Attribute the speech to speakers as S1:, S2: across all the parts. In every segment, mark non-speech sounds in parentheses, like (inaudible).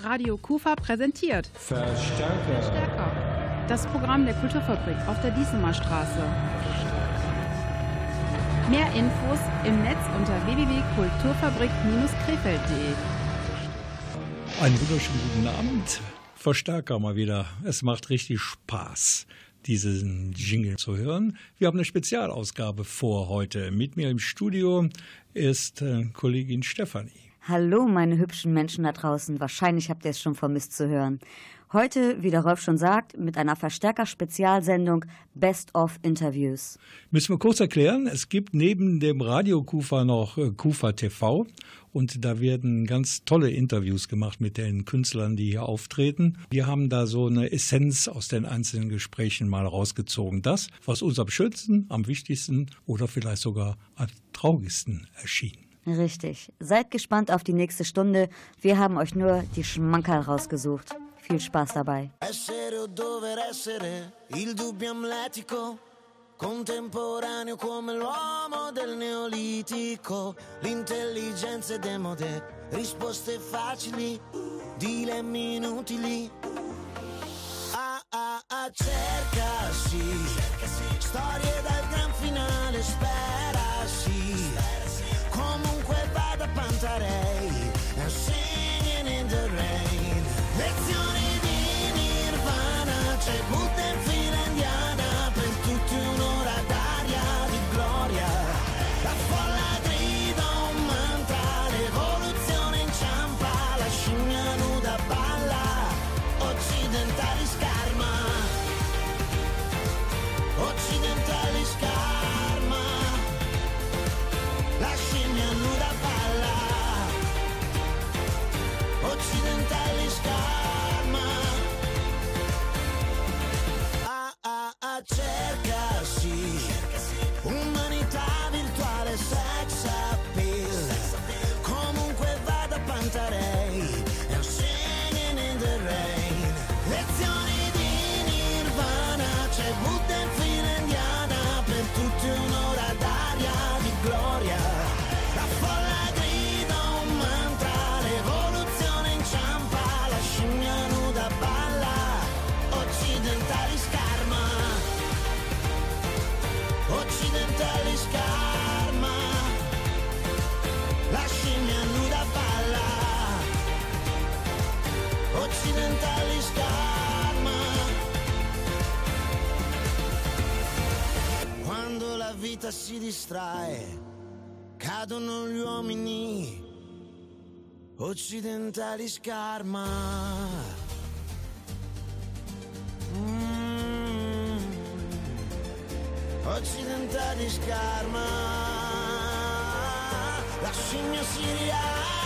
S1: Radio Kufa präsentiert
S2: Verstärker.
S1: Stärker. Das Programm der Kulturfabrik auf der Diesemer Straße. Mehr Infos im Netz unter www.kulturfabrik-krefeld.de.
S2: Einen wunderschönen guten Abend. Verstärker mal wieder. Es macht richtig Spaß, diesen Jingle zu hören. Wir haben eine Spezialausgabe vor heute. Mit mir im Studio ist äh, Kollegin Stefanie.
S3: Hallo, meine hübschen Menschen da draußen. Wahrscheinlich habt ihr es schon vermisst zu hören. Heute, wie der Rolf schon sagt, mit einer Verstärker-Spezialsendung Best of Interviews.
S2: Müssen wir kurz erklären, es gibt neben dem Radio Kufa noch äh, Kufa TV und da werden ganz tolle Interviews gemacht mit den Künstlern, die hier auftreten. Wir haben da so eine Essenz aus den einzelnen Gesprächen mal rausgezogen. Das, was uns am schönsten, am wichtigsten oder vielleicht sogar am traurigsten erschien.
S3: Richtig. Seid gespannt auf die nächste Stunde. Wir haben euch nur die Schmankerl rausgesucht. Viel Spaß dabei.
S4: Essere o dover essere, il dubbio amletico, contemporaneo come l'uomo del neolitico, l'intelligenza è demode, risposte facili, dilemmi inutili. Ah ah ah, cercasi, storie dal gran finale, sperasi, comunque cantarei I'm singing in the rain. Lezioni di nirvana C'è butterfly. Distrae, cadono gli uomini occidentali scarma. Mm. Occidentali scarma. La scimmia si.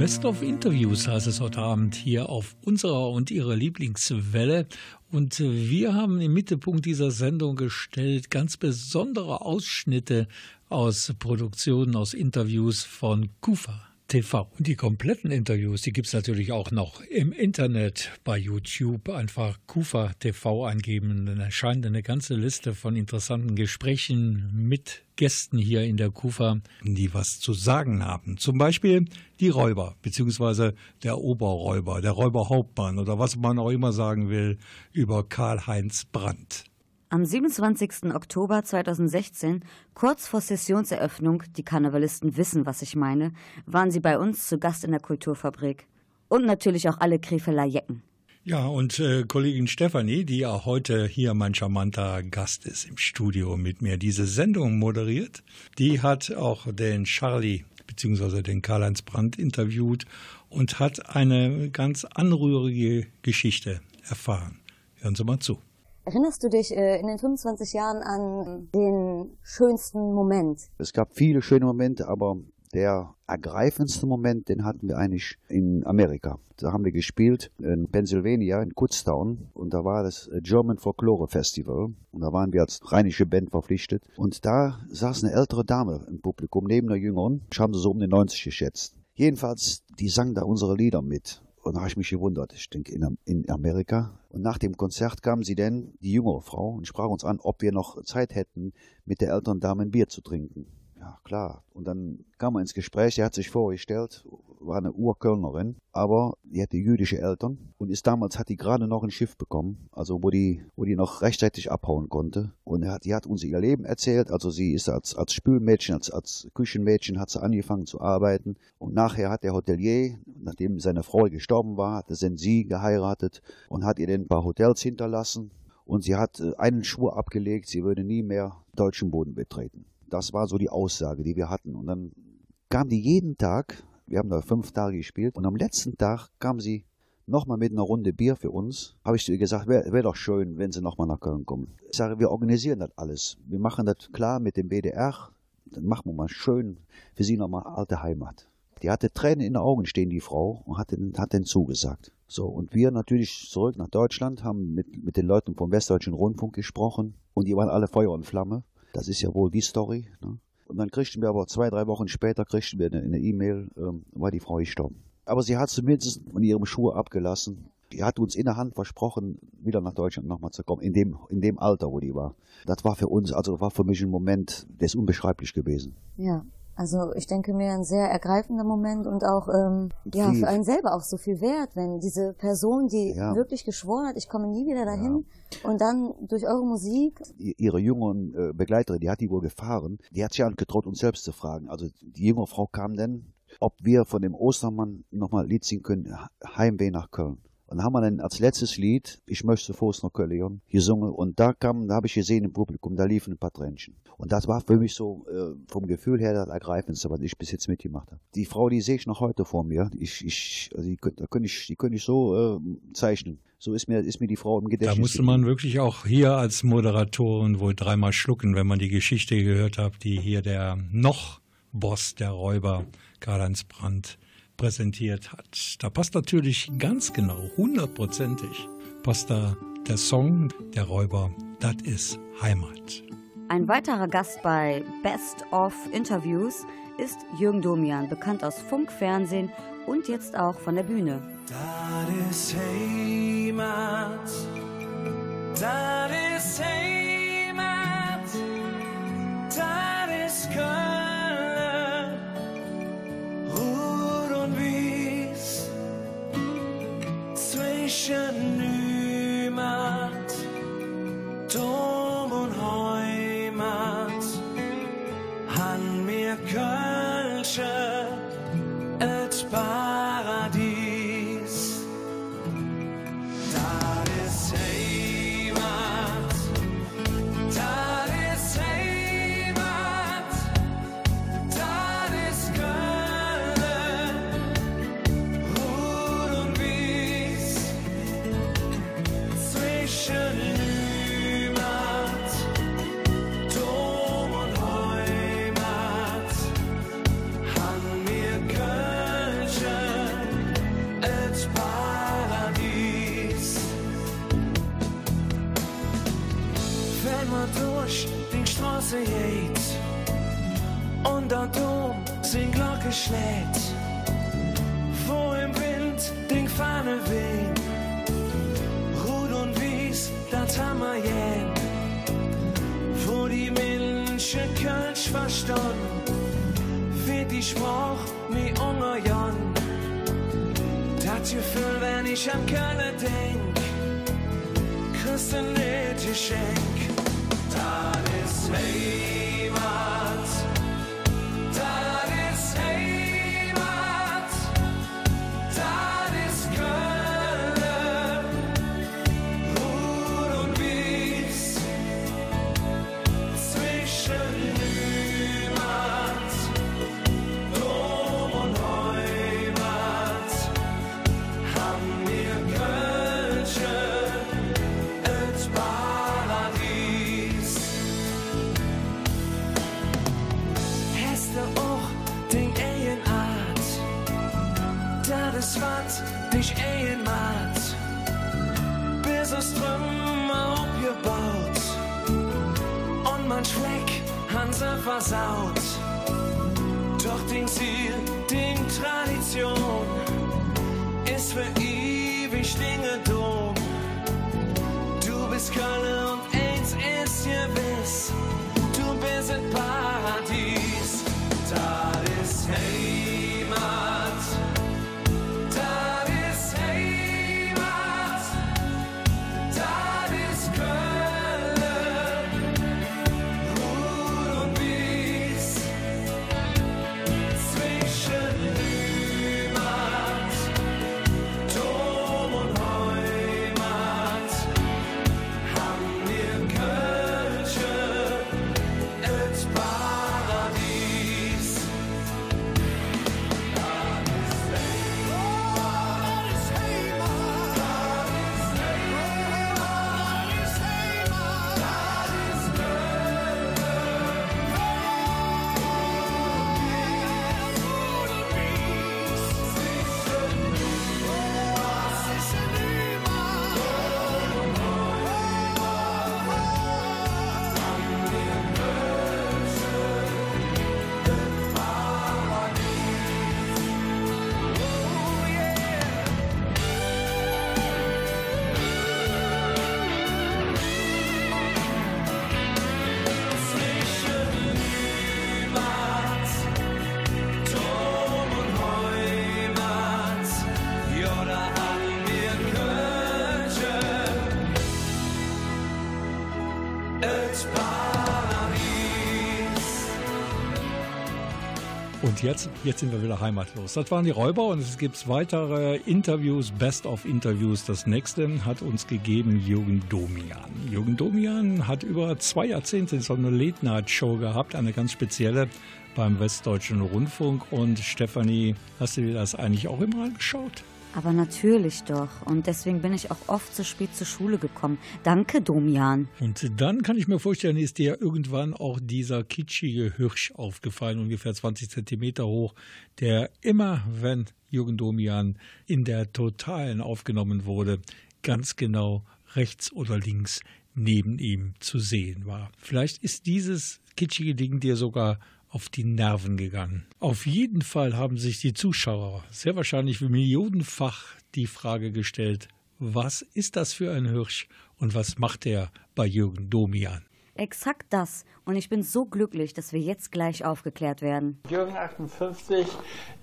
S2: Best of Interviews heißt es heute Abend hier auf unserer und ihrer Lieblingswelle. Und wir haben im Mittelpunkt dieser Sendung gestellt ganz besondere Ausschnitte aus Produktionen, aus Interviews von Kufa. TV. Und die kompletten Interviews, die gibt es natürlich auch noch im Internet bei YouTube. Einfach Kufa TV eingeben. Dann erscheint eine ganze Liste von interessanten Gesprächen mit Gästen hier in der Kufa, die was zu sagen haben. Zum Beispiel die Räuber, beziehungsweise der Oberräuber, der Räuberhauptmann oder was man auch immer sagen will über Karl-Heinz Brandt.
S3: Am 27. Oktober 2016, kurz vor Sessionseröffnung, die Karnevalisten wissen, was ich meine, waren sie bei uns zu Gast in der Kulturfabrik. Und natürlich auch alle Krefeler Jecken.
S2: Ja, und äh, Kollegin Stefanie, die ja heute hier mein charmanter Gast ist im Studio mit mir, diese Sendung moderiert, die hat auch den Charlie beziehungsweise den Karl-Heinz Brandt interviewt und hat eine ganz anrührige Geschichte erfahren. Hören Sie mal zu.
S5: Erinnerst du dich äh, in den 25 Jahren an den schönsten Moment?
S6: Es gab viele schöne Momente, aber der ergreifendste Moment, den hatten wir eigentlich in Amerika. Da haben wir gespielt in Pennsylvania, in Kutztown. Und da war das German Folklore Festival. Und da waren wir als rheinische Band verpflichtet. Und da saß eine ältere Dame im Publikum neben einer jüngeren. Ich habe sie so um die 90 geschätzt. Jedenfalls, die sang da unsere Lieder mit. Und da habe ich mich gewundert. Ich denke, in, in Amerika. Und nach dem Konzert kam sie dann, die jüngere Frau, und sprach uns an, ob wir noch Zeit hätten, mit der älteren Dame ein Bier zu trinken. Ja, klar. Und dann kam er ins Gespräch, er hat sich vorgestellt, war eine Urkölnerin, aber die hatte jüdische Eltern und ist damals, hat die gerade noch ein Schiff bekommen, also wo die, wo die noch rechtzeitig abhauen konnte. Und er hat, die hat uns ihr Leben erzählt, also sie ist als, als Spülmädchen, als, als Küchenmädchen hat sie angefangen zu arbeiten und nachher hat der Hotelier, nachdem seine Frau gestorben war, hat sind sie geheiratet und hat ihr dann ein paar Hotels hinterlassen und sie hat äh, einen Schwur abgelegt, sie würde nie mehr deutschen Boden betreten. Das war so die Aussage, die wir hatten. Und dann kam die jeden Tag, wir haben da fünf Tage gespielt, und am letzten Tag kam sie nochmal mit einer Runde Bier für uns. Habe ich zu ihr gesagt, wäre wär doch schön, wenn sie nochmal nach Köln kommen. Ich sage, wir organisieren das alles. Wir machen das klar mit dem BDR. Dann machen wir mal schön für sie nochmal alte Heimat. Die hatte Tränen in den Augen stehen, die Frau, und hat den, hat den zugesagt. So, und wir natürlich zurück nach Deutschland, haben mit, mit den Leuten vom Westdeutschen Rundfunk gesprochen und die waren alle Feuer und Flamme. Das ist ja wohl die Story. Ne? Und dann kriegten wir aber zwei, drei Wochen später kriegten wir eine E-Mail, ähm, war die Frau gestorben. Aber sie hat zumindest von ihrem Schuh abgelassen. Die hat uns in der Hand versprochen, wieder nach Deutschland nochmal zu kommen, in dem, in dem Alter, wo die war. Das war für uns, also war für mich ein Moment, der ist unbeschreiblich gewesen.
S5: Ja, also ich denke mir ein sehr ergreifender Moment und auch ähm, ja für einen selber auch so viel wert, wenn diese Person, die ja. wirklich geschworen hat, ich komme nie wieder dahin ja. und dann durch eure Musik.
S6: Ihre jüngeren äh, Begleiterin, die hat die wohl gefahren, die hat sich auch getraut, uns selbst zu fragen. Also die junge Frau kam dann, ob wir von dem Ostermann nochmal Lied singen können, Heimweh nach Köln. Und dann haben wir dann als letztes Lied, ich möchte Fuß nach Köln, gesungen. Und da kam, da habe ich gesehen im Publikum, da liefen ein paar Tränchen. Und das war für mich so äh, vom Gefühl her das Ergreifendste, was ich bis jetzt mitgemacht habe. Die Frau, die sehe ich noch heute vor mir. Ich, ich, also die, da könnte ich, die könnte ich so äh, zeichnen. So ist mir, ist mir die Frau im Gedächtnis.
S2: Da musste man wirklich auch hier als Moderatorin wohl dreimal schlucken, wenn man die Geschichte gehört hat, die hier der noch Boss der Räuber, Karl-Heinz Brandt, präsentiert hat. Da passt natürlich ganz genau, hundertprozentig, passt da der Song der Räuber, das ist Heimat.
S5: Ein weiterer Gast bei Best of Interviews ist Jürgen Domian, bekannt aus Funk, Fernsehen und jetzt auch von der Bühne.
S7: Das ist Heimat, das ist Heimat, das ist Köln. Zwischen niemand, Dom und Heimat, han mir Kölsche, Man durch die Straße geht und der Dom sin Glocke schlägt, wo im Wind den Fahne weht, Rot und Wies, das Hammer jähn, wo die Menschen Kölsch verstanden, wird die Spruch mi unger Jan. Das Gefühl, wenn ich an Köln denk, kriegst du nicht Geschenk. Das versaut. Doch den Ziel, den Tradition ist für ewig Dinge dumm. Du bist Köln und eins ist gewiss, du bist in Paradies. Da ist Heimat,
S2: Jetzt, jetzt sind wir wieder heimatlos. Das waren die Räuber und es gibt weitere Interviews, Best of Interviews. Das nächste hat uns gegeben Jürgen Domian. Jürgen Domian hat über zwei Jahrzehnte so eine Late-Night-Show gehabt, eine ganz spezielle beim Westdeutschen Rundfunk. Und Stefanie, hast du dir das eigentlich auch immer angeschaut?
S3: Aber natürlich doch. Und deswegen bin ich auch oft zu spät zur Schule gekommen. Danke, Domian.
S2: Und dann kann ich mir vorstellen, ist dir irgendwann auch dieser kitschige Hirsch aufgefallen, ungefähr 20 Zentimeter hoch, der immer, wenn Jürgen Domian in der Totalen aufgenommen wurde, ganz genau rechts oder links neben ihm zu sehen war. Vielleicht ist dieses kitschige Ding dir sogar auf die Nerven gegangen. Auf jeden Fall haben sich die Zuschauer sehr wahrscheinlich millionenfach die Frage gestellt, was ist das für ein Hirsch und was macht er bei Jürgen Domian?
S3: Exakt das. Und ich bin so glücklich, dass wir jetzt gleich aufgeklärt werden.
S8: Jürgen 58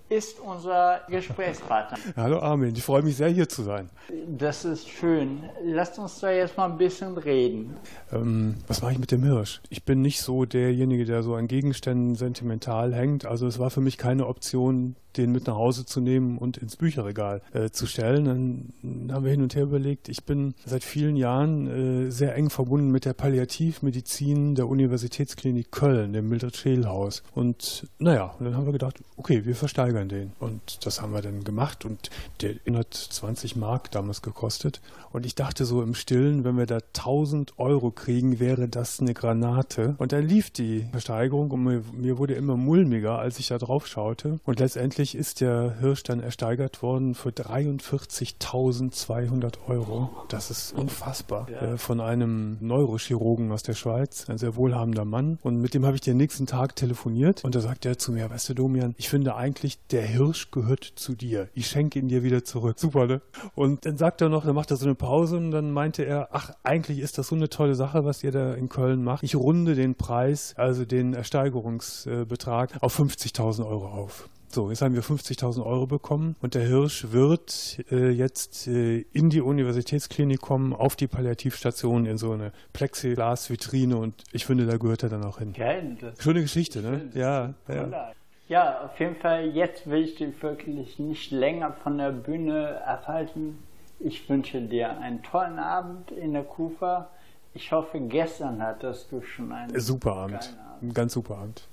S8: ist unser Gesprächspartner. (laughs)
S9: Hallo Armin, ich freue mich sehr hier zu sein.
S8: Das ist schön. Lasst uns da jetzt mal ein bisschen reden.
S9: Ähm, was mache ich mit dem Hirsch? Ich bin nicht so derjenige, der so an Gegenständen sentimental hängt. Also es war für mich keine Option, den mit nach Hause zu nehmen und ins Bücherregal äh, zu stellen. Dann haben wir hin und her überlegt. Ich bin seit vielen Jahren äh, sehr eng verbunden mit der Palliativmedizin der Universitätsklinik Köln, dem Mildred Scheel Haus. Und naja, und dann haben wir gedacht, okay, wir versteigern den. Und das haben wir dann gemacht und der hat 120 Mark damals gekostet. Und ich dachte so im Stillen, wenn wir da 1000 Euro kriegen, wäre das eine Granate. Und dann lief die Versteigerung und mir, mir wurde immer mulmiger, als ich da drauf schaute. Und letztendlich ist der Hirsch dann ersteigert worden für 43.200 Euro. Das ist unfassbar. Äh, von einem Neurochirurgen aus der Schweiz, ein sehr wohlhabender Mann. Und mit dem habe ich den nächsten Tag telefoniert. Und da sagte er zu mir, weißt du, Domian, ich finde eigentlich, der Hirsch gehört zu dir. Ich schenke ihn dir wieder zurück. Super, ne? Und dann sagt er noch, dann macht er so eine Pause und dann meinte er, ach, eigentlich ist das so eine tolle Sache, was ihr da in Köln macht. Ich runde den Preis, also den Ersteigerungsbetrag, auf 50.000 Euro auf. So, jetzt haben wir 50.000 Euro bekommen und der Hirsch wird äh, jetzt äh, in die Universitätsklinik kommen, auf die Palliativstation in so eine Plexiglas-Vitrine und ich finde, da gehört er dann auch hin.
S8: Das
S9: Schöne Geschichte, ne? Ja, ja.
S8: Ja, auf jeden Fall, jetzt will ich dich wirklich nicht länger von der Bühne abhalten. Ich wünsche dir einen tollen Abend in der Kufa. Ich hoffe, gestern hattest du schon einen
S9: Super Abend.
S8: Abend.
S9: Ein ganz super Abend.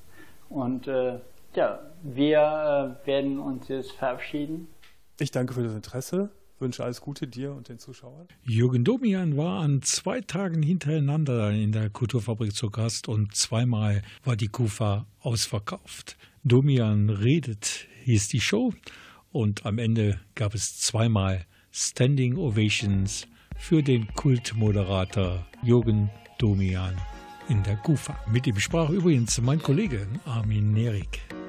S8: Und äh, ja, wir äh, werden uns jetzt verabschieden.
S9: Ich danke für das Interesse, wünsche alles Gute dir und den Zuschauern.
S2: Jürgen Domian war an zwei Tagen hintereinander in der Kulturfabrik zu Gast und zweimal war die Kufa ausverkauft. Domian redet hieß die Show Und am Ende gab es zweimal Standing Ovations für den Kultmoderator Jürgen Domian in der Kufa. Mit ihm sprach übrigens mein Kollege Armin Nerik.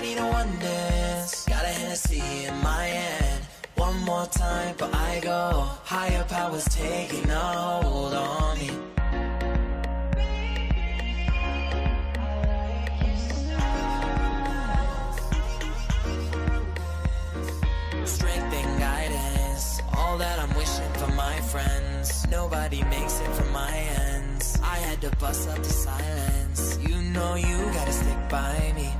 S10: I need a one dance. Got a Hennessy in my hand. One more time, but I go. Higher powers taking a hold on me. Strength and guidance, all that I'm wishing for my friends. Nobody makes it from my ends. I had to bust up the silence. You know you gotta stick by me.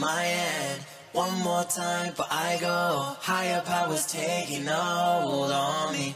S10: my hand. One more time, but I go. Higher powers taking a hold on me.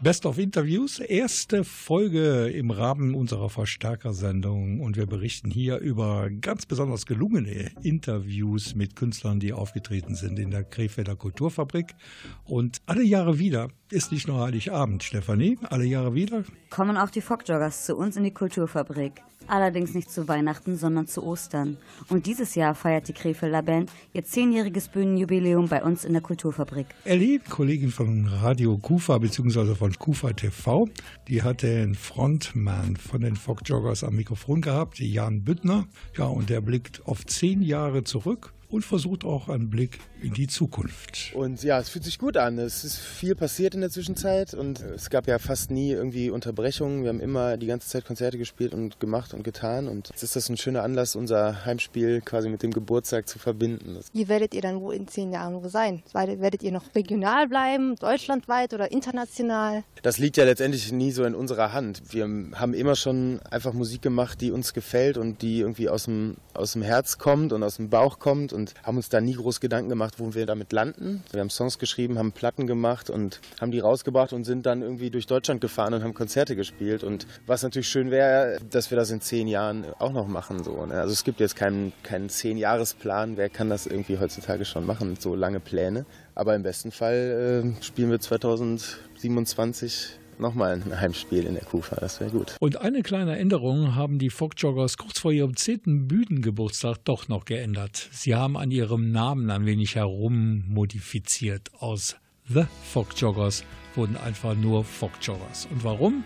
S2: Best of Interviews, erste Folge im Rahmen unserer Verstärkersendung und wir berichten hier über ganz besonders gelungene Interviews mit Künstlern, die aufgetreten sind in der Krefelder Kulturfabrik. Und alle Jahre wieder ist nicht nur Heiligabend, Stefanie, alle Jahre wieder.
S3: Kommen auch die Fockjoggers zu uns in die Kulturfabrik. Allerdings nicht zu Weihnachten, sondern zu Ostern. Und dieses Jahr feiert die Krefelder Band ihr zehnjähriges Bühnenjubiläum bei uns in der Kulturfabrik.
S2: Ellie, Kollegin von Radio Kufa bzw. von Kufa TV, die hat den Frontman von den Fockjoggers am Mikrofon gehabt, Jan Büttner. Ja, und der blickt auf zehn Jahre zurück und versucht auch einen Blick in die Zukunft.
S11: Und ja, es fühlt sich gut an. Es ist viel passiert in der Zwischenzeit und es gab ja fast nie irgendwie Unterbrechungen. Wir haben immer die ganze Zeit Konzerte gespielt und gemacht und getan. Und jetzt ist das ein schöner Anlass, unser Heimspiel quasi mit dem Geburtstag zu verbinden.
S12: Wie werdet ihr dann wo in zehn Jahren wo sein? Werdet ihr noch regional bleiben, deutschlandweit oder international?
S11: Das liegt ja letztendlich nie so in unserer Hand. Wir haben immer schon einfach Musik gemacht, die uns gefällt und die irgendwie aus dem, aus dem Herz kommt und aus dem Bauch kommt und haben uns da nie groß Gedanken gemacht, wo wir damit landen. Wir haben Songs geschrieben, haben Platten gemacht und haben die rausgebracht und sind dann irgendwie durch Deutschland gefahren und haben Konzerte gespielt. Und was natürlich schön wäre, dass wir das in zehn Jahren auch noch machen. So, ne? Also es gibt jetzt keinen, keinen Zehn-Jahres-Plan. Wer kann das irgendwie heutzutage schon machen, so lange Pläne? Aber im besten Fall äh, spielen wir 2027 nochmal ein Heimspiel in der Kufa. Das wäre gut.
S2: Und eine kleine Änderung haben die Fockjoggers kurz vor ihrem zehnten Bühnengeburtstag doch noch geändert. Sie haben an ihrem Namen ein wenig herummodifiziert. Aus The Fockjoggers wurden einfach nur Fockjoggers. Und warum?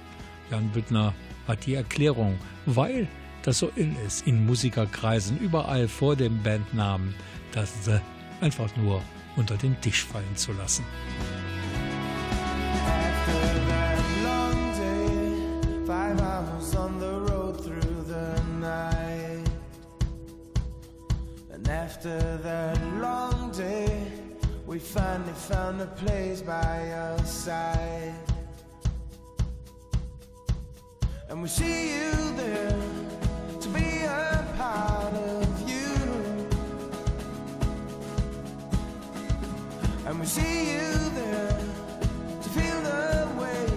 S2: Jan Büttner hat die Erklärung. Weil das so in ist, in Musikerkreisen, überall vor dem Bandnamen, das The einfach nur unter den Tisch fallen zu lassen.
S13: After five hours on the road through the night. And after that long day, we finally found a place by your side. And we see you there to be a part of you. And we see you there to feel the way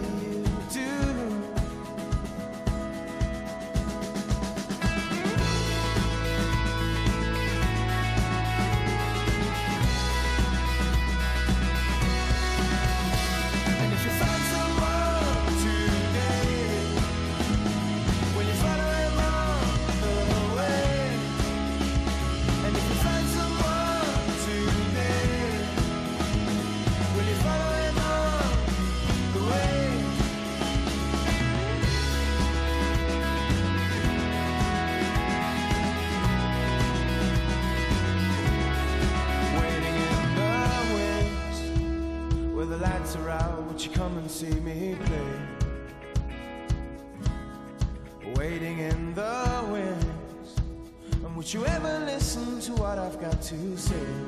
S13: to say?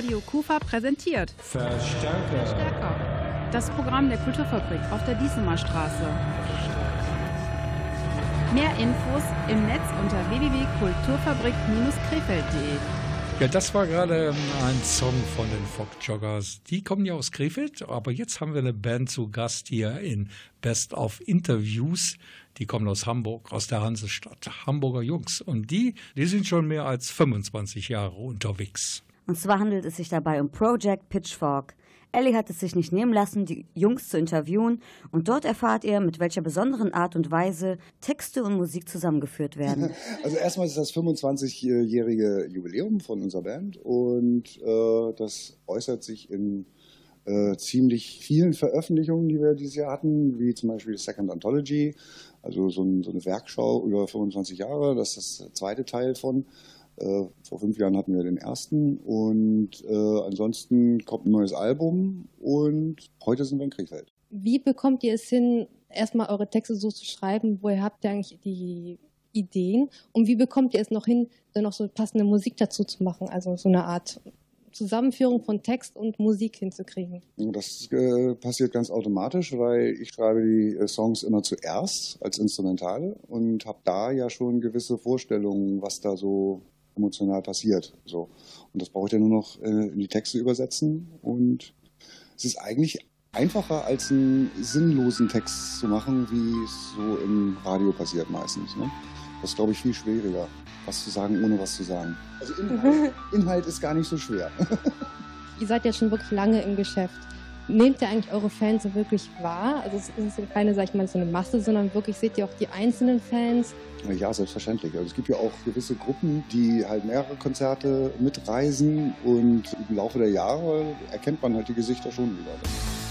S1: Radio Kufa präsentiert
S2: Verstärker.
S1: Stärker. Das Programm der Kulturfabrik auf der Diesemer Straße. Mehr Infos im Netz unter www.kulturfabrik-krefeld.de.
S2: Ja, das war gerade ein Song von den Fockjoggers. Die kommen ja aus Krefeld, aber jetzt haben wir eine Band zu Gast hier in Best of Interviews. Die kommen aus Hamburg, aus der Hansestadt. Hamburger Jungs. Und die, die sind schon mehr als 25 Jahre unterwegs.
S3: Und zwar handelt es sich dabei um Project Pitchfork. Ellie hat es sich nicht nehmen lassen, die Jungs zu interviewen und dort erfahrt ihr, mit welcher besonderen Art und Weise Texte und Musik zusammengeführt werden. (laughs)
S14: Also erstmal ist das 25-jährige Jubiläum von unserer Band und äh, das äußert sich in äh, ziemlich vielen Veröffentlichungen, die wir dieses Jahr hatten, wie zum Beispiel Second Anthology, also so, ein, so eine Werkschau über 25 Jahre, das ist der zweite Teil von. Äh, vor fünf Jahren hatten wir den ersten und äh, ansonsten kommt ein neues Album und heute sind wir in Krefeld.
S15: Wie bekommt ihr es hin, erstmal eure Texte so zu schreiben? Woher habt ihr eigentlich die Ideen? Und wie bekommt ihr es noch hin, dann noch so passende Musik dazu zu machen? Also so eine Art Zusammenführung von Text und Musik hinzukriegen.
S14: Das äh, passiert ganz automatisch, weil ich schreibe die äh, Songs immer zuerst als Instrumentale und habe da ja schon gewisse Vorstellungen, was da so emotional passiert. So. Und das brauche ich dann nur noch äh, in die Texte übersetzen und es ist eigentlich einfacher als einen sinnlosen Text zu machen, wie es so im Radio passiert meistens. Ne? Das ist, glaube ich, viel schwieriger, was zu sagen, ohne was zu sagen. Also Inhalt, (laughs) Inhalt ist gar nicht so schwer. (laughs)
S15: Ihr seid ja schon wirklich lange im Geschäft. Nehmt ihr eigentlich eure Fans so wirklich wahr? Also es ist keine, sag ich mal, so eine Masse, sondern wirklich seht ihr auch die einzelnen Fans?
S14: Ja, selbstverständlich. Also es gibt ja auch gewisse Gruppen, die halt mehrere Konzerte mitreisen und im Laufe der Jahre erkennt man halt die Gesichter schon wieder.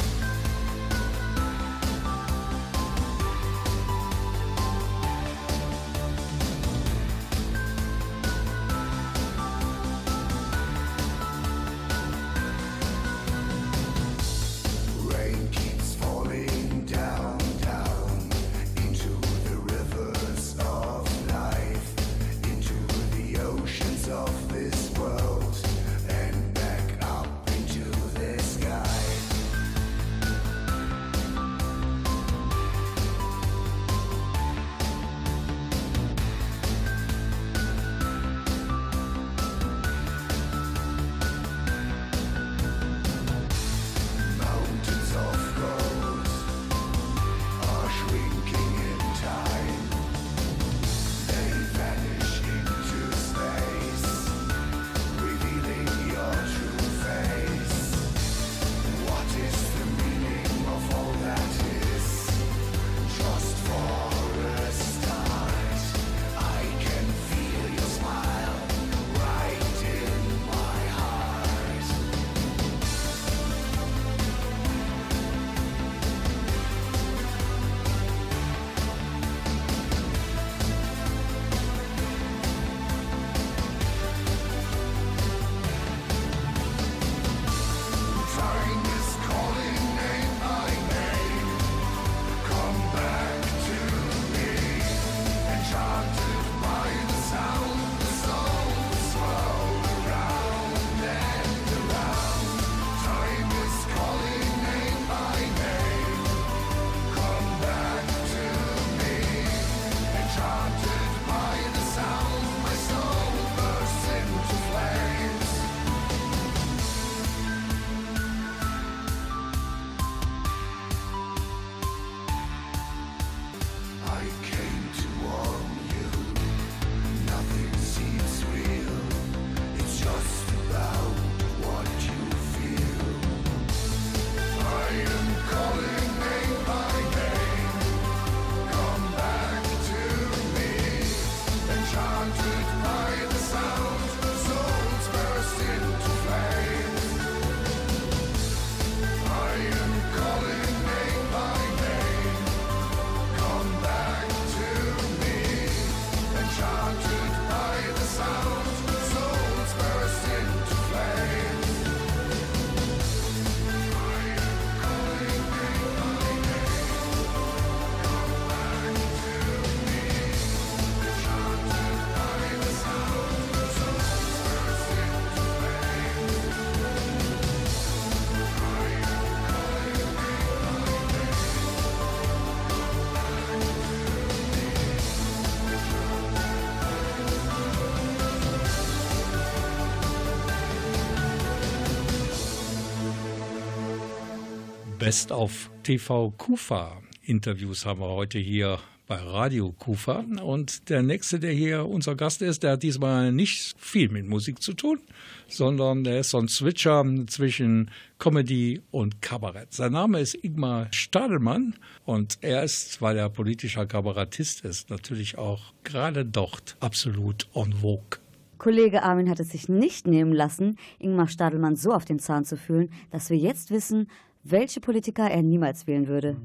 S2: Best auf TV Kufa. Interviews haben wir heute hier bei Radio Kufa. Und der nächste, der hier unser Gast ist, der hat diesmal nicht viel mit Musik zu tun, sondern er ist so ein Switcher zwischen Comedy und Kabarett. Sein Name ist Igmar Stadelmann und er ist, weil er politischer Kabarettist ist, natürlich auch gerade dort absolut en vogue.
S16: Kollege Armin hat es sich nicht nehmen lassen, Ingmar Stadelmann so auf den Zahn zu fühlen, dass wir jetzt wissen, welche Politiker er niemals wählen würde.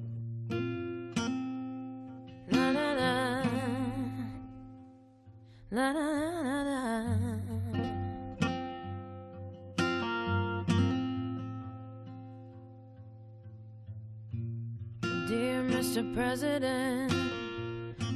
S17: Dear Mr. President,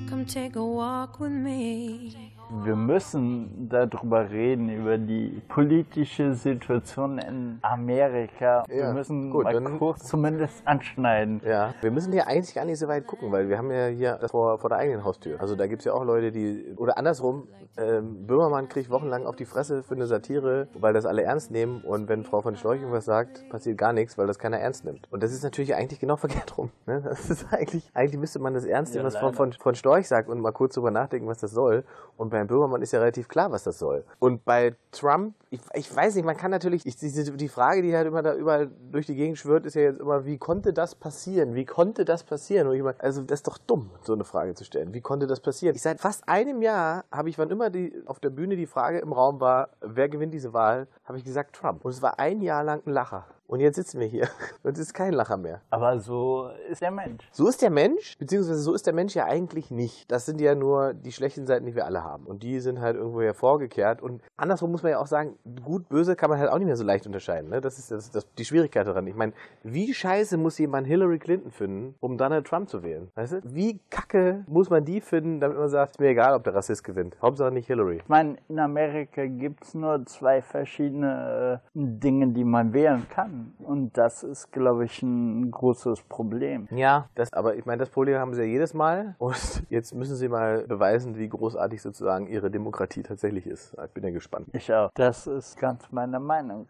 S17: come take a walk with me.
S8: Wir müssen darüber reden, über die politische Situation in Amerika. wir
S18: Ja,
S8: müssen
S18: gut,
S8: mal kurz zumindest anschneiden.
S18: Ja, wir müssen hier eigentlich gar nicht so weit gucken, weil wir haben ja hier das vor, vor der eigenen Haustür. Also da gibt es ja auch Leute, die, oder andersrum, ähm, Böhmermann kriegt wochenlang auf die Fresse für eine Satire, weil das alle ernst nehmen und wenn Frau von Storch irgendwas sagt, passiert gar nichts, weil das keiner ernst nimmt. Und das ist natürlich eigentlich genau (laughs) verkehrt rum. Ne? Das ist eigentlich, eigentlich müsste man das ernst nehmen,
S8: Ja,
S18: was von,
S8: leider.
S18: von, von Storch sagt und mal kurz drüber nachdenken, was das soll. Und beim Böhmermann ist ja relativ klar, was das soll. Und bei Trump, ich, ich weiß nicht, man kann natürlich, ich, diese, die Frage, die halt immer da überall durch die Gegend schwirrt, ist ja jetzt immer, wie konnte das passieren? Wie konnte das passieren? Meine, also das ist doch dumm, so eine Frage zu stellen. Wie konnte das passieren? Ich seit fast einem Jahr habe ich, wann immer die, auf der Bühne die Frage im Raum war, wer gewinnt diese Wahl, habe ich gesagt Trump. Und es war ein Jahr lang ein Lacher. Und jetzt sitzen wir hier (laughs) und es ist kein Lacher mehr.
S8: Aber so ist der Mensch.
S18: So ist der Mensch, beziehungsweise so ist der Mensch ja eigentlich nicht. Das sind ja nur die schlechten Seiten, die wir alle haben. Und die sind halt irgendwo hervorgekehrt. Und andersrum muss man ja auch sagen, gut, böse kann man halt auch nicht mehr so leicht unterscheiden. Ne? Das ist das, das, die Schwierigkeit daran. Ich meine, wie scheiße muss jemand Hillary Clinton finden, um Donald Trump zu wählen? Weißt du? Wie kacke muss man die finden, damit man sagt, ist mir egal, ob der Rassist gewinnt. Hauptsache nicht Hillary.
S8: Ich meine, in Amerika gibt es nur zwei verschiedene äh, Dinge, die man wählen kann. Und das ist, glaube ich, ein großes Problem.
S18: Ja, das, aber ich meine, das Problem haben sie ja jedes Mal. Und jetzt müssen sie mal beweisen, wie großartig sozusagen ihre Demokratie tatsächlich ist. Ich bin ja gespannt.
S8: Ich auch. Das ist ganz meine Meinung.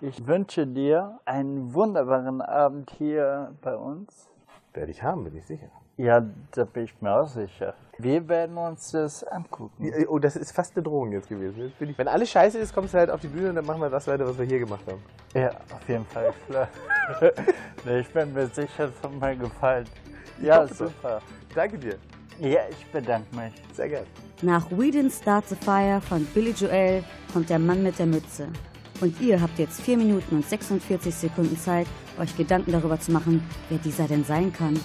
S8: Ich wünsche dir einen wunderbaren Abend hier bei uns.
S18: Werde ich haben, bin ich sicher.
S8: Ja, da bin ich mir auch sicher. Wir werden uns das angucken.
S18: Oh, das ist fast eine Drohung jetzt gewesen. Jetzt bin ich, wenn alles scheiße ist, kommst du halt auf die Bühne und dann machen wir das weiter, was wir hier gemacht haben.
S8: Ja, auf jeden Fall, (laughs) klar. (laughs) nee, ich bin mir sicher, es hat mir gefallen. Ja, super.
S18: Danke dir.
S8: Ja, ich bedanke mich.
S18: Sehr gern.
S16: Nach We Didn't Start the Fire von Billy Joel kommt der Mann mit der Mütze. Und ihr habt jetzt 4 Minuten und 46 Sekunden Zeit, euch Gedanken darüber zu machen, wer dieser denn sein kann.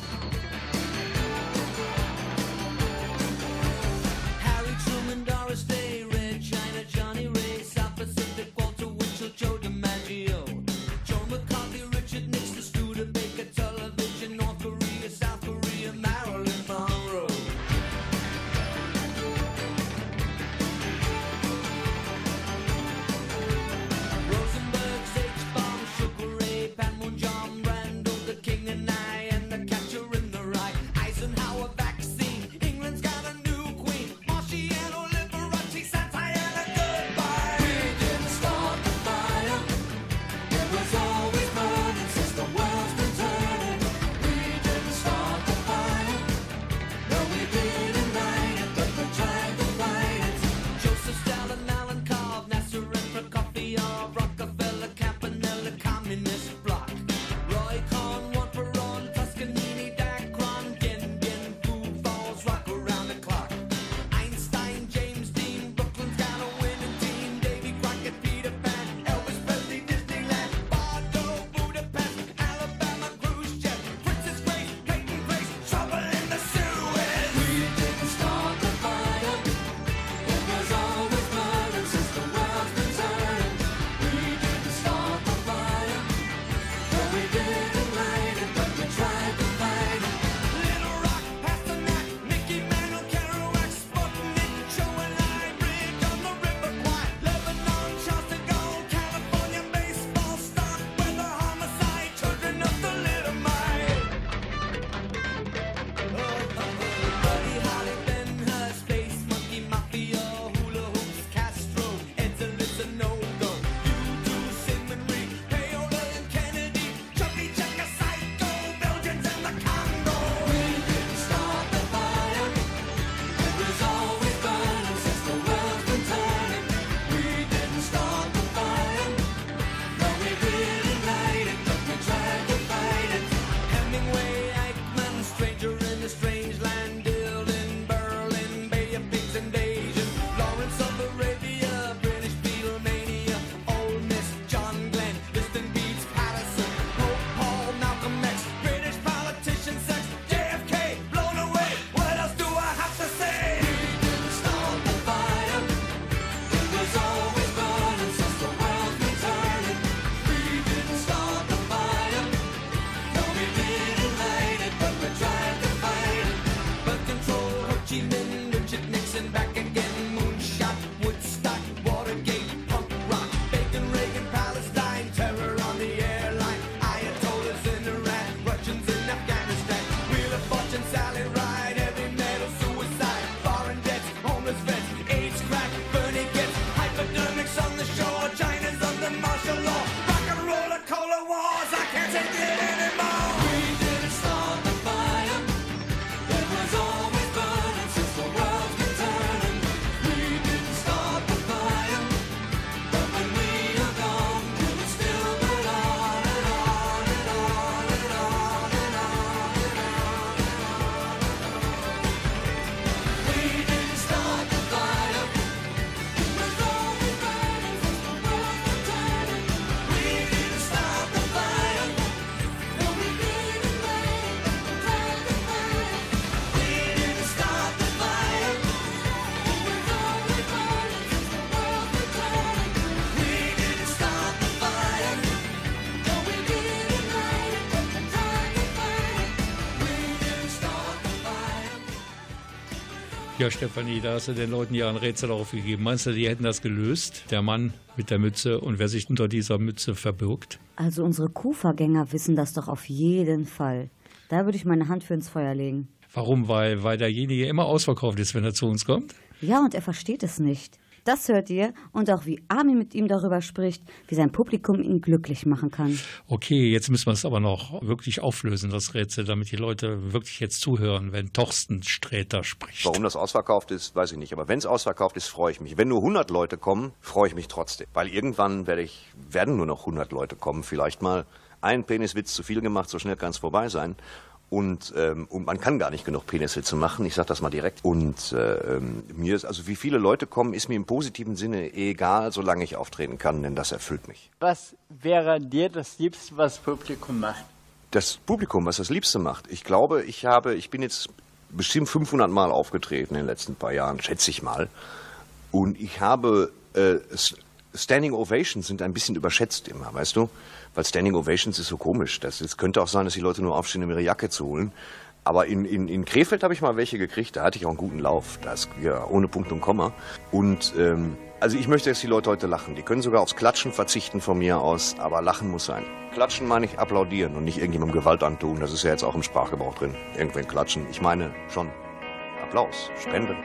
S2: Ja, Stefanie, da hast du den Leuten ja ein Rätsel aufgegeben. Meinst du, die hätten das gelöst? Der Mann mit der Mütze und wer sich unter dieser Mütze verbirgt?
S3: Also unsere Kufa-Gänger wissen das doch auf jeden Fall. Da würde ich meine Hand für ins Feuer legen.
S2: Warum? Weil, weil derjenige immer ausverkauft ist, wenn er zu uns kommt?
S3: Ja, und er versteht es nicht. Das hört ihr und auch wie Armin mit ihm darüber spricht, wie sein Publikum ihn glücklich machen kann.
S2: Okay, jetzt müssen wir es aber noch wirklich auflösen, das Rätsel, damit die Leute wirklich jetzt zuhören, wenn Torsten Sträter spricht.
S19: Warum das ausverkauft ist, weiß ich nicht. Aber wenn es ausverkauft ist, freue ich mich. Wenn nur 100 Leute kommen, freue ich mich trotzdem. Weil irgendwann werde ich, werden nur noch 100 Leute kommen. Vielleicht mal ein Peniswitz zu viel gemacht, so schnell kann es vorbei sein. Und, ähm, und man kann gar nicht genug Peniswitze machen, ich sage das mal direkt. Und äh, ähm, mir ist, also wie viele Leute kommen, ist mir im positiven Sinne egal, solange ich auftreten kann, denn das erfüllt mich.
S8: Was wäre dir das Liebste, was Publikum macht?
S19: Das Publikum, was das Liebste macht. Ich glaube, ich habe, ich bin jetzt bestimmt 500 Mal aufgetreten in den letzten paar Jahren, schätze ich mal. Und ich habe äh, Standing Ovations sind ein bisschen überschätzt immer, weißt du? Weil Standing Ovations ist so komisch. Das, es könnte auch sein, dass die Leute nur aufstehen, um ihre Jacke zu holen. Aber in, in, in Krefeld habe ich mal welche gekriegt, da hatte ich auch einen guten Lauf. Das, ja, ohne Punkt und Komma. Und ähm, also ich möchte, dass die Leute heute lachen. Die können sogar aufs Klatschen verzichten von mir aus, aber lachen muss sein. Klatschen meine ich applaudieren und nicht irgendjemandem Gewalt antun. Das ist ja jetzt auch im Sprachgebrauch drin. Irgendwen klatschen. Ich meine schon Applaus, Spenden.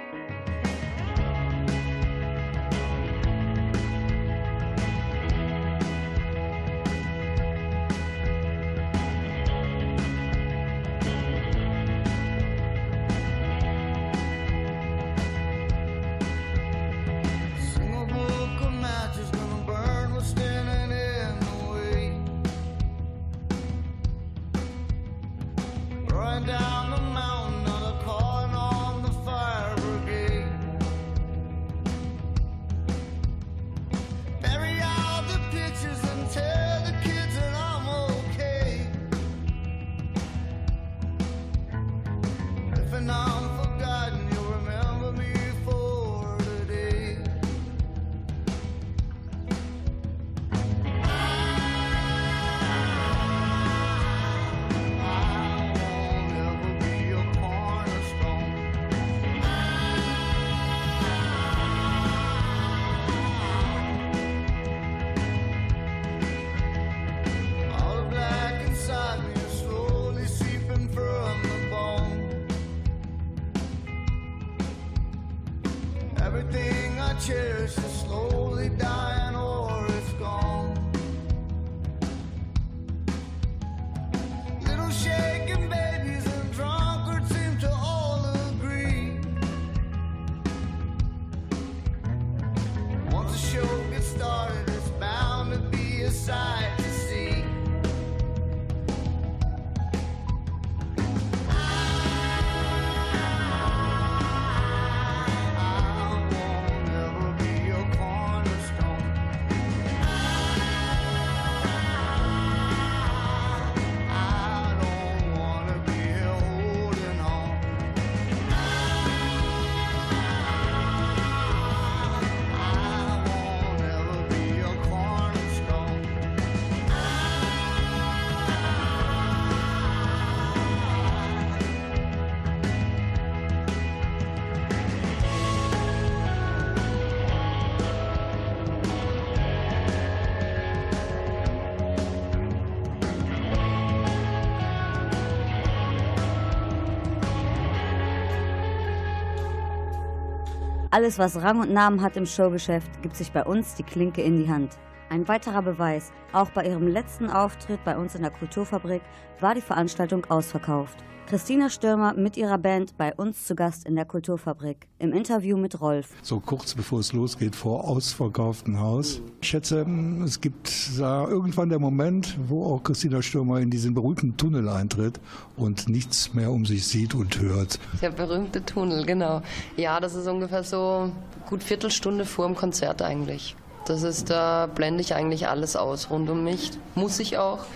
S3: Alles, was Rang und Namen hat im Showgeschäft, gibt sich bei uns die Klinke in die Hand. Ein weiterer Beweis, auch bei ihrem letzten Auftritt bei uns in der Kulturfabrik war die Veranstaltung ausverkauft. Christina Stürmer mit ihrer Band bei uns zu Gast in der Kulturfabrik. Im Interview mit Rolf.
S20: So kurz bevor es losgeht, vor ausverkauftem Haus. Ich schätze, es gibt da irgendwann der Moment, wo auch Christina Stürmer in diesen berühmten Tunnel eintritt und nichts mehr um sich sieht und hört.
S21: Der berühmte Tunnel, genau. Ja, das ist ungefähr so gut Viertelstunde vor dem Konzert eigentlich. Das ist, da blende ich eigentlich alles aus rund um mich. Muss ich auch.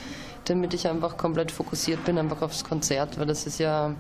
S21: Damit ich einfach komplett fokussiert bin, einfach aufs Konzert, weil das ist ja,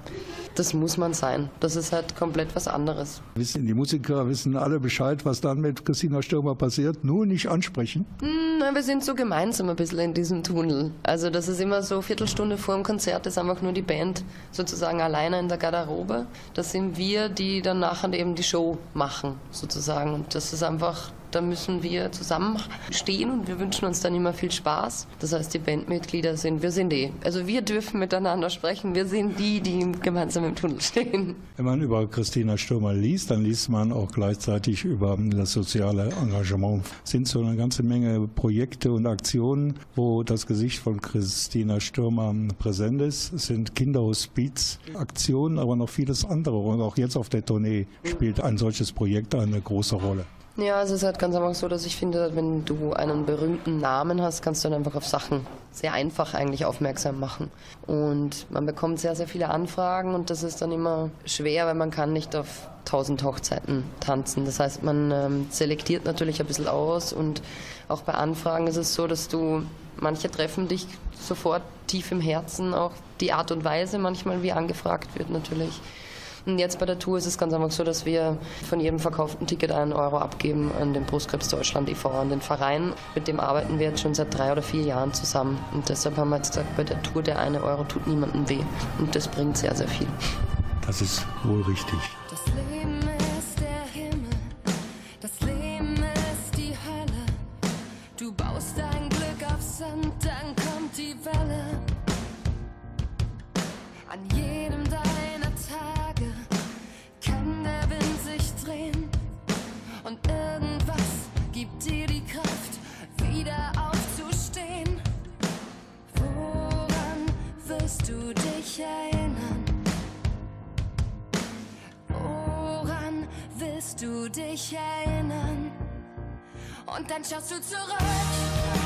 S21: das muss man sein. Das ist halt komplett was anderes.
S20: Wissen die Musiker, wissen alle Bescheid, was dann mit Christina Stürmer passiert, nur nicht ansprechen?
S21: Hm, na, wir sind so gemeinsam ein bisschen in diesem Tunnel. Also das ist immer so, Viertelstunde vor dem Konzert ist einfach nur die Band sozusagen alleine in der Garderobe. Das sind wir, die dann nachher eben die Show machen, sozusagen. Und das ist einfach da müssen wir zusammenstehen und wir wünschen uns dann immer viel Spaß. Das heißt, die Bandmitglieder sind, wir sind die. Also wir dürfen miteinander sprechen. Wir sind die, die gemeinsam im Tunnel stehen.
S20: Wenn man über Christina Stürmer liest, dann liest man auch gleichzeitig über das soziale Engagement. Es sind so eine ganze Menge Projekte und Aktionen, wo das Gesicht von Christina Stürmer präsent ist. Es sind Kinderhospiz, Aktionen, aber noch vieles andere. Und auch jetzt auf der Tournee spielt ein solches Projekt eine große Rolle.
S21: Ja, es ist halt ganz einfach so, dass ich finde, wenn du einen berühmten Namen hast, kannst du dann einfach auf Sachen sehr einfach eigentlich aufmerksam machen. Und man bekommt sehr, sehr viele Anfragen und das ist dann immer schwer, weil man kann nicht auf tausend Hochzeiten tanzen. Das heißt, man ähm, selektiert natürlich ein bisschen aus und auch bei Anfragen ist es so, dass du, manche treffen dich sofort tief im Herzen, auch die Art und Weise manchmal, wie angefragt wird natürlich. Und jetzt bei der Tour ist es ganz einfach so, dass wir von jedem verkauften Ticket einen Euro abgeben an den Brustkrebs Deutschland e.V., an den Verein. Mit dem arbeiten wir jetzt schon seit drei oder vier Jahren zusammen. Und deshalb haben wir jetzt gesagt, bei der Tour der eine Euro tut niemandem weh. Und das bringt sehr, sehr viel.
S20: Das ist wohl richtig.
S22: Das Leben dich erinnern? Woran willst du dich erinnern? Und dann schaust du zurück, zurück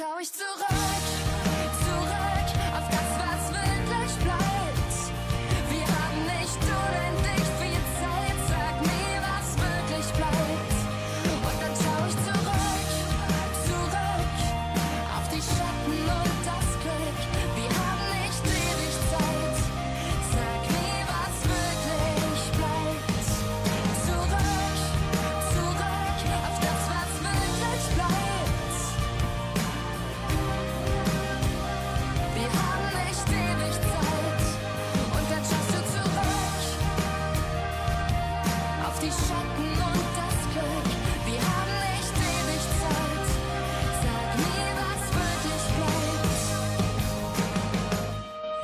S22: schau ich zurück,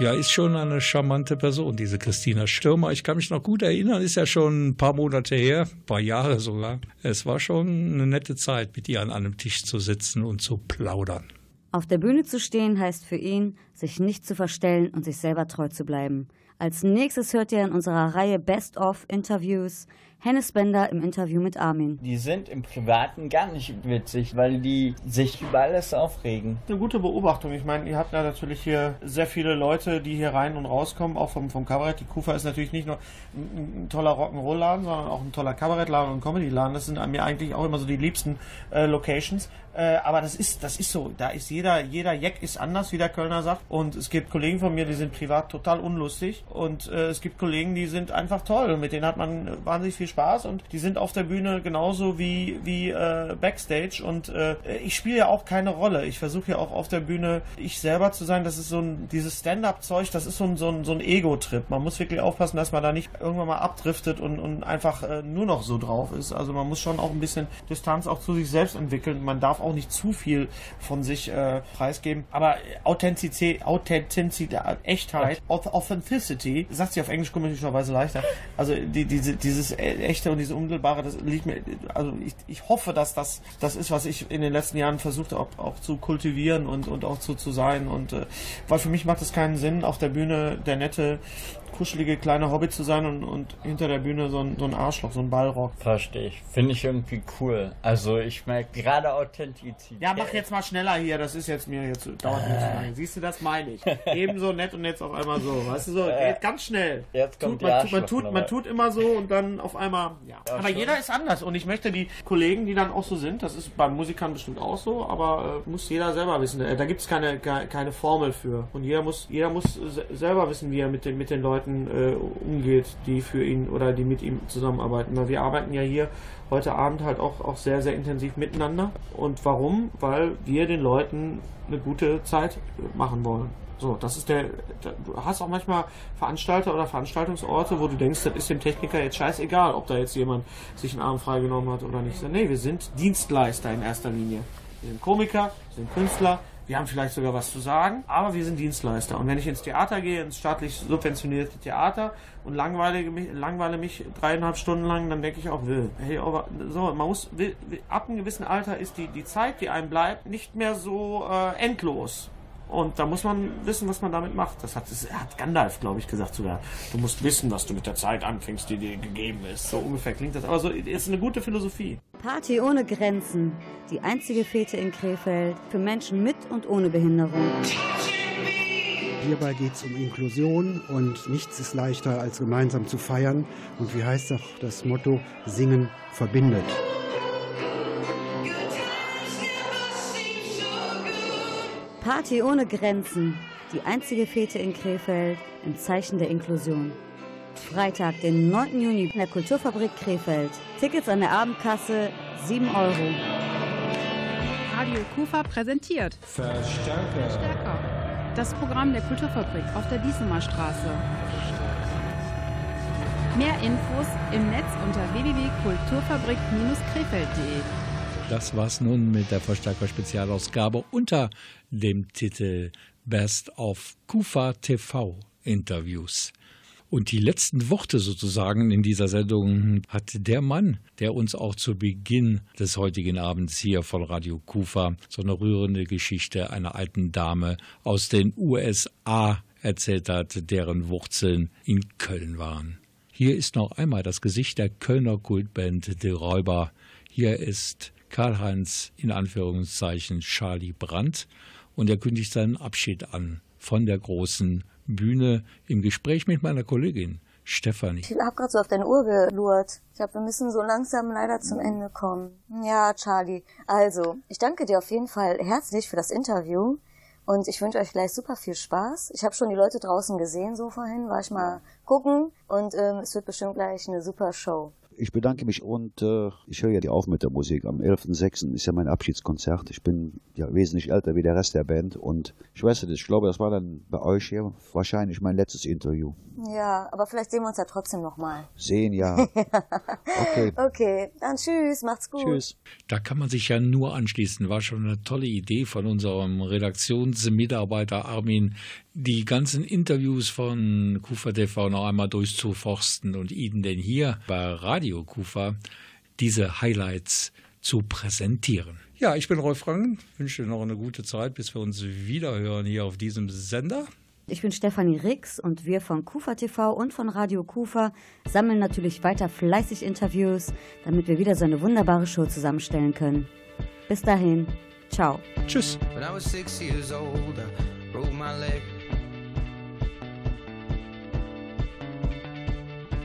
S2: Ja, ist schon eine charmante Person, diese Christina Stürmer. Ich kann mich noch gut erinnern, ist ja schon ein paar Monate her, ein paar Jahre sogar. Es war schon eine nette Zeit, mit ihr an einem Tisch zu sitzen und zu plaudern.
S3: Auf der Bühne zu stehen heißt für ihn, sich nicht zu verstellen und sich selber treu zu bleiben. Als nächstes hört ihr in unserer Reihe Best of Interviews Hennes Bender im Interview mit Armin.
S8: Die sind im Privaten gar nicht witzig, weil die sich über alles aufregen.
S23: Eine gute Beobachtung. Ich meine, ihr habt ja natürlich hier sehr viele Leute, die hier rein und rauskommen, auch vom, vom Kabarett. Die Kufa ist natürlich nicht nur ein, ein toller Rock'n'Roll-Laden, sondern auch ein toller Kabarettladen und Comedy-Laden. Das sind mir eigentlich auch immer so die liebsten äh, Locations. Äh, aber das ist, das ist so. Da ist jeder, jeder Jack ist anders, wie der Kölner sagt. Und es gibt Kollegen von mir, die sind privat total unlustig. Und äh, es gibt Kollegen, die sind einfach toll. Und mit denen hat man wahnsinnig viel Spaß. Und die sind auf der Bühne genauso wie, wie äh, Backstage. Und äh, ich spiele ja auch keine Rolle. Ich versuche ja auch auf der Bühne ich selber zu sein. Das ist so ein, dieses Stand-up-Zeug, das ist so ein, so ein, so ein Ego-Trip. Man muss wirklich aufpassen, dass man da nicht irgendwann mal abdriftet und, und einfach äh, nur noch so drauf ist. Also man muss schon auch ein bisschen Distanz auch zu sich selbst entwickeln. Man darf auch nicht zu viel von sich äh, preisgeben. Aber Authentizität, Authentizität, Echtheit, Authenticity, sagt sie auf Englisch komischerweise leichter. Also die, diese, dieses echte und diese unmittelbare, das liegt mir, also ich, ich hoffe, dass das das ist, was ich in den letzten Jahren versucht habe, auch, zu kultivieren und, und auch zu, zu sein. Und äh, weil für mich macht es keinen Sinn, auf der Bühne der nette kuschelige kleine Hobbit zu sein und, und hinter der Bühne so ein, so ein Arschloch, so ein Ballrock.
S8: Verstehe ich. Finde ich irgendwie cool. Also ich merke gerade Authentizität.
S23: Ja, mach jetzt mal schneller hier, das ist jetzt mir jetzt dauert mir zu lange. Siehst du, das meine ich. (laughs) Ebenso nett und jetzt auf einmal so. Weißt du so, geht ganz schnell.
S8: Jetzt kommt
S23: tut, man, tut, man, tut, man tut immer so und dann auf einmal, ja.
S8: Ja,
S23: aber
S8: schon.
S23: jeder ist anders und ich möchte die Kollegen, die dann auch so sind, das ist bei Musikern bestimmt auch so, aber äh, muss jeder selber wissen. Äh, da gibt es keine, keine, Formel für. Und jeder muss, jeder muss se- selber wissen, wie er mit den, mit den Leuten äh, umgeht, die für ihn oder die mit ihm zusammenarbeiten. Weil wir arbeiten ja hier heute Abend halt auch, auch sehr, sehr intensiv miteinander. Und warum? Weil wir den Leuten eine gute Zeit machen wollen. So, das ist der. Du hast auch manchmal Veranstalter oder Veranstaltungsorte, wo du denkst, das ist dem Techniker jetzt scheißegal, ob da jetzt jemand sich einen Arm freigenommen hat oder nicht. Nee, wir sind Dienstleister in erster Linie. Wir sind Komiker, wir sind Künstler, wir haben vielleicht sogar was zu sagen, aber wir sind Dienstleister. Und wenn ich ins Theater gehe, ins staatlich subventionierte Theater und langweile mich, langweile mich dreieinhalb Stunden lang, dann denke ich auch, will. Hey, aber so, man muss, will, ab einem gewissen Alter ist die, die Zeit, die einem bleibt, nicht mehr so äh, endlos. Und da muss man wissen, was man damit macht. Das hat, das hat Gandalf, glaube ich, gesagt sogar. Du musst wissen, was du mit der Zeit anfängst, die dir gegeben ist. So ungefähr klingt das. Aber so ist eine gute Philosophie.
S3: Party ohne Grenzen. Die einzige Fete in Krefeld für Menschen mit und ohne Behinderung.
S24: Hierbei geht es um Inklusion und nichts ist leichter als gemeinsam zu feiern. Und wie heißt auch das Motto, Singen verbindet.
S3: Party ohne Grenzen. Die einzige Fete in Krefeld im Zeichen der Inklusion. Freitag, den 9. Juni in der Kulturfabrik Krefeld. Tickets an der Abendkasse 7 Euro.
S1: Radio Kufa präsentiert
S20: Verstärker.
S1: Stärker. Das Programm der Kulturfabrik auf der Diesemer Straße. Mehr Infos im Netz unter www.kulturfabrik-krefeld.de.
S2: Das war's nun mit der Verstärker-Spezialausgabe unter dem Titel Best of Kufa TV Interviews. Und die letzten Worte sozusagen in dieser Sendung hat der Mann, der uns auch zu Beginn des heutigen Abends hier von Radio Kufa so eine rührende Geschichte einer alten Dame aus den USA erzählt hat, deren Wurzeln in Köln waren. Hier ist noch einmal das Gesicht der Kölner Kultband Die Räuber. Hier ist Karl-Heinz in Anführungszeichen Charlie Brandt und er kündigt seinen Abschied an von der großen Bühne im Gespräch mit meiner Kollegin Stefanie.
S5: Ich habe gerade so auf deine Uhr gelurrt. Ich glaube, wir müssen so langsam leider zum Ende kommen. Ja, Charlie. Also, ich danke dir auf jeden Fall herzlich für das Interview. Und ich wünsche euch gleich super viel Spaß. Ich habe schon die Leute draußen gesehen, so vorhin war ich mal gucken. Und ähm, es wird bestimmt gleich eine super Show.
S6: Ich bedanke mich und äh, ich höre ja die auf mit der Musik. Am 11.06. ist ja mein Abschiedskonzert. Ich bin ja wesentlich älter wie der Rest der Band und ich weiß nicht, ich glaube, das war dann bei euch hier wahrscheinlich mein letztes Interview.
S5: Ja, aber vielleicht sehen wir uns ja trotzdem nochmal.
S6: Sehen ja. (laughs) Okay.
S5: Okay, dann tschüss, macht's gut.
S2: Da kann man sich ja nur anschließen. War schon eine tolle Idee von unserem Redaktionsmitarbeiter Armin, die ganzen Interviews von Kufa TV noch einmal durchzuforsten und Ihnen denn hier bei Radio Kufa diese Highlights zu präsentieren. Ja, ich bin Rolf Franken, wünsche noch eine gute Zeit, bis wir uns wieder hören hier auf diesem Sender.
S3: Ich bin Stefanie Rix und wir von Kufa TV und von Radio Kufa sammeln natürlich weiter fleißig Interviews, damit wir wieder so eine wunderbare Show zusammenstellen können. Bis dahin, ciao.
S2: Tschüss.
S7: When I was six years old, I broke my leg.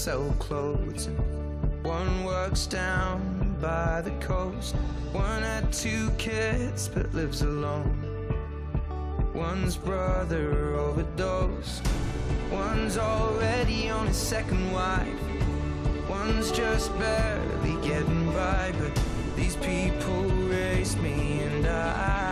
S7: sell clothes, one works down by the coast. One had two kids but lives alone. One's brother overdosed. One's already on his second wife. One's just barely getting by, but these people race me, and I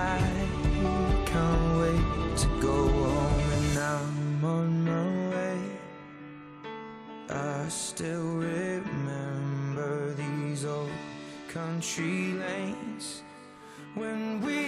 S7: still remember these old country lanes when we